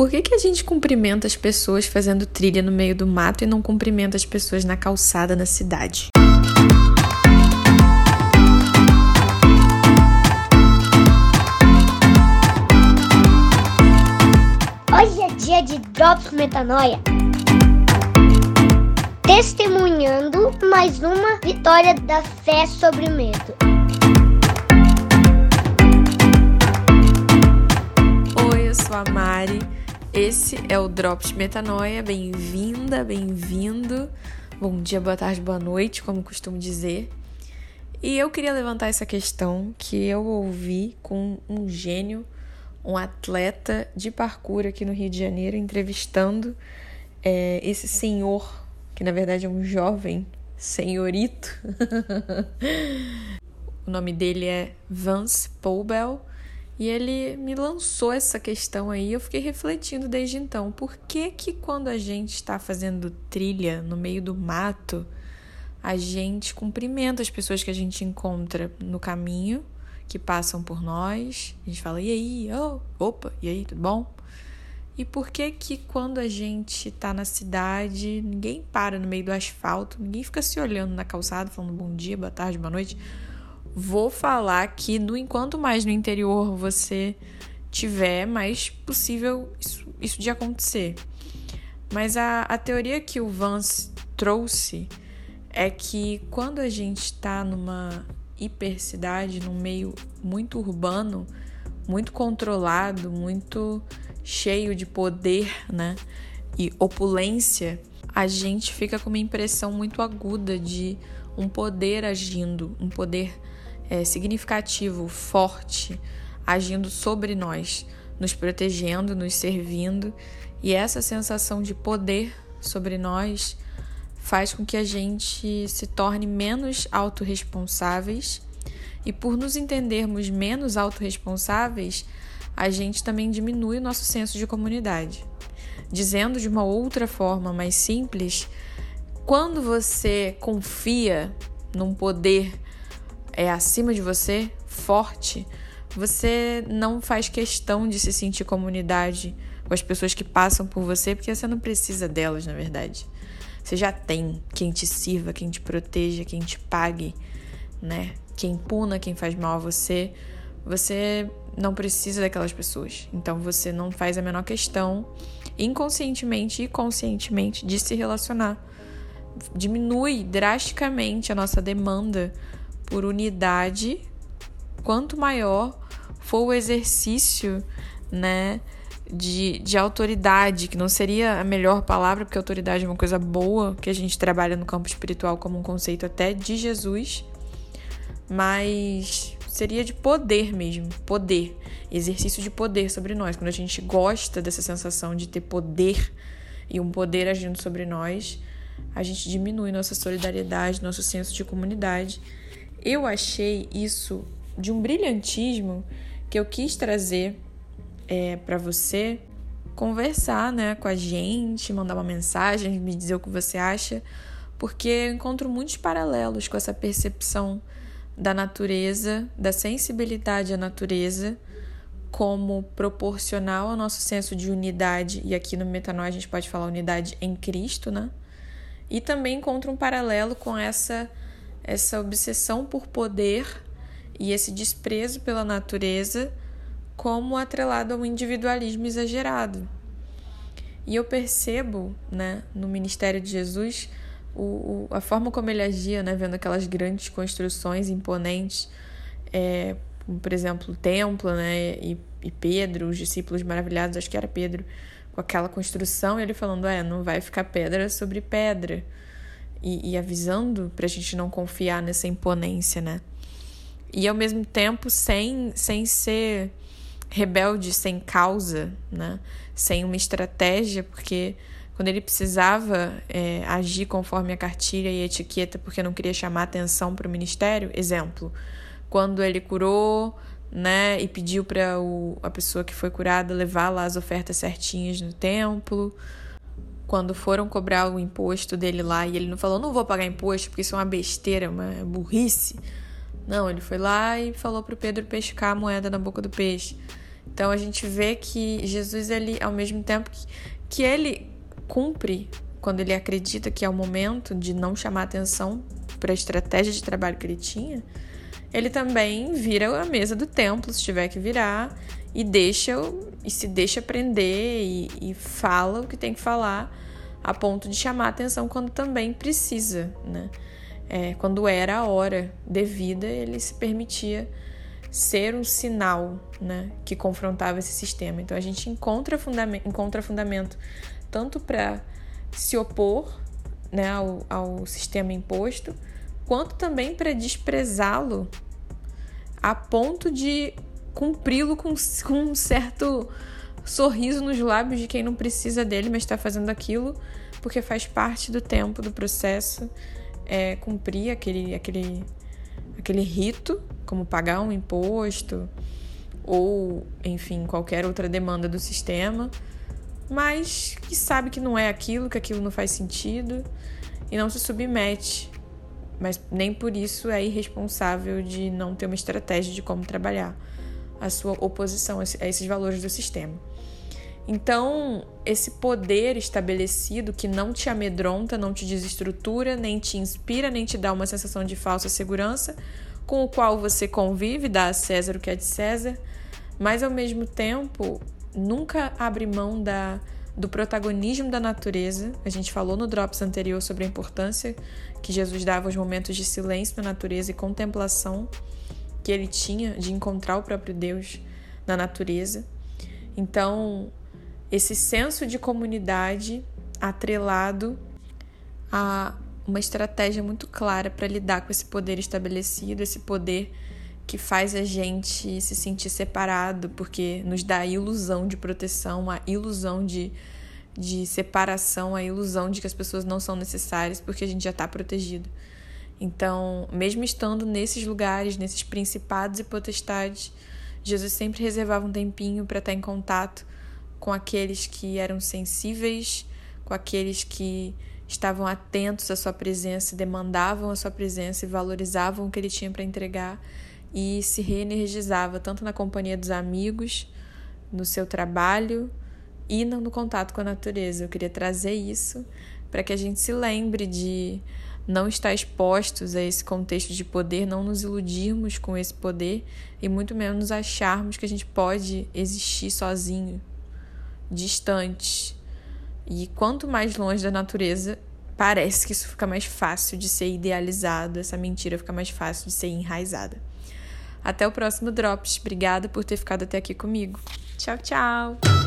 Por que, que a gente cumprimenta as pessoas fazendo trilha no meio do mato e não cumprimenta as pessoas na calçada na cidade? Hoje é dia de Drops Metanoia. Testemunhando mais uma vitória da fé sobre o medo. Oi, eu sou a Mari esse é o Drops Metanoia. Bem-vinda, bem-vindo. Bom dia, boa tarde, boa noite, como costumo dizer. E eu queria levantar essa questão que eu ouvi com um gênio, um atleta de parkour aqui no Rio de Janeiro, entrevistando é, esse senhor, que na verdade é um jovem senhorito. o nome dele é Vance Poubel. E ele me lançou essa questão aí, eu fiquei refletindo desde então. Por que que quando a gente está fazendo trilha no meio do mato, a gente cumprimenta as pessoas que a gente encontra no caminho, que passam por nós. A gente fala, e aí? Oh, opa, e aí, tudo bom? E por que que quando a gente está na cidade, ninguém para no meio do asfalto, ninguém fica se olhando na calçada, falando bom dia, boa tarde, boa noite vou falar que no enquanto mais no interior você tiver, mais possível isso, isso de acontecer. Mas a, a teoria que o Vance trouxe é que quando a gente está numa hipercidade, num meio muito urbano, muito controlado, muito cheio de poder, né? E opulência, a gente fica com uma impressão muito aguda de um poder agindo, um poder é, significativo, forte, agindo sobre nós, nos protegendo, nos servindo, e essa sensação de poder sobre nós faz com que a gente se torne menos autorresponsáveis e por nos entendermos menos autorresponsáveis, a gente também diminui o nosso senso de comunidade. Dizendo de uma outra forma mais simples, quando você confia num poder é acima de você, forte, você não faz questão de se sentir comunidade com as pessoas que passam por você, porque você não precisa delas, na verdade. Você já tem quem te sirva, quem te proteja, quem te pague, né? Quem puna quem faz mal a você. Você não precisa daquelas pessoas. Então você não faz a menor questão, inconscientemente e conscientemente, de se relacionar. Diminui drasticamente a nossa demanda por unidade, quanto maior for o exercício, né, de, de autoridade, que não seria a melhor palavra, porque autoridade é uma coisa boa, que a gente trabalha no campo espiritual como um conceito até de Jesus, mas seria de poder mesmo, poder, exercício de poder sobre nós. Quando a gente gosta dessa sensação de ter poder e um poder agindo sobre nós, a gente diminui nossa solidariedade, nosso senso de comunidade eu achei isso de um brilhantismo que eu quis trazer é, para você conversar né, com a gente, mandar uma mensagem, me dizer o que você acha, porque eu encontro muitos paralelos com essa percepção da natureza, da sensibilidade à natureza, como proporcional ao nosso senso de unidade, e aqui no Metanói a gente pode falar unidade em Cristo, né? E também encontro um paralelo com essa essa obsessão por poder e esse desprezo pela natureza como atrelado a um individualismo exagerado. E eu percebo, né, no ministério de Jesus, o, o, a forma como ele agia, né, vendo aquelas grandes construções imponentes, é, por exemplo, o templo, né, e, e Pedro, os discípulos maravilhados, acho que era Pedro, com aquela construção, e ele falando, é, não vai ficar pedra sobre pedra e, e avisando para a gente não confiar nessa imponência, né? E ao mesmo tempo sem, sem ser rebelde, sem causa, né? Sem uma estratégia, porque quando ele precisava é, agir conforme a cartilha e a etiqueta, porque não queria chamar atenção para o ministério, exemplo, quando ele curou, né, e pediu para a pessoa que foi curada levar lá as ofertas certinhas no templo, quando foram cobrar o imposto dele lá e ele não falou, não vou pagar imposto porque isso é uma besteira, uma burrice. Não, ele foi lá e falou pro Pedro pescar a moeda na boca do peixe. Então a gente vê que Jesus, ele, ao mesmo tempo que, que ele cumpre quando ele acredita que é o momento de não chamar atenção para a estratégia de trabalho que ele tinha, ele também vira a mesa do templo, se tiver que virar, e deixa e se deixa prender e, e fala o que tem que falar a ponto de chamar atenção quando também precisa, né? É, quando era a hora devida, ele se permitia ser um sinal né, que confrontava esse sistema. Então a gente encontra fundamento, encontra fundamento tanto para se opor né, ao, ao sistema imposto, quanto também para desprezá-lo a ponto de cumpri-lo com, com um certo sorriso nos lábios de quem não precisa dele, mas está fazendo aquilo porque faz parte do tempo do processo é, cumprir aquele, aquele, aquele rito, como pagar um imposto ou, enfim, qualquer outra demanda do sistema, mas que sabe que não é aquilo, que aquilo não faz sentido e não se submete, mas nem por isso é irresponsável de não ter uma estratégia de como trabalhar a sua oposição a esses valores do sistema. Então, esse poder estabelecido que não te amedronta, não te desestrutura, nem te inspira, nem te dá uma sensação de falsa segurança, com o qual você convive, dá a César o que é de César, mas ao mesmo tempo nunca abre mão da, do protagonismo da natureza. A gente falou no Drops anterior sobre a importância que Jesus dava aos momentos de silêncio na natureza e contemplação que ele tinha de encontrar o próprio Deus na natureza. Então, esse senso de comunidade atrelado a uma estratégia muito clara para lidar com esse poder estabelecido, esse poder que faz a gente se sentir separado, porque nos dá a ilusão de proteção, a ilusão de, de separação, a ilusão de que as pessoas não são necessárias porque a gente já está protegido. Então, mesmo estando nesses lugares, nesses principados e potestades, Jesus sempre reservava um tempinho para estar em contato com aqueles que eram sensíveis, com aqueles que estavam atentos à sua presença, demandavam a sua presença e valorizavam o que ele tinha para entregar e se reenergizava tanto na companhia dos amigos, no seu trabalho e no contato com a natureza. Eu queria trazer isso para que a gente se lembre de não estar expostos a esse contexto de poder, não nos iludirmos com esse poder e muito menos acharmos que a gente pode existir sozinho, distante. E quanto mais longe da natureza, parece que isso fica mais fácil de ser idealizado, essa mentira fica mais fácil de ser enraizada. Até o próximo Drops. Obrigada por ter ficado até aqui comigo. Tchau, tchau!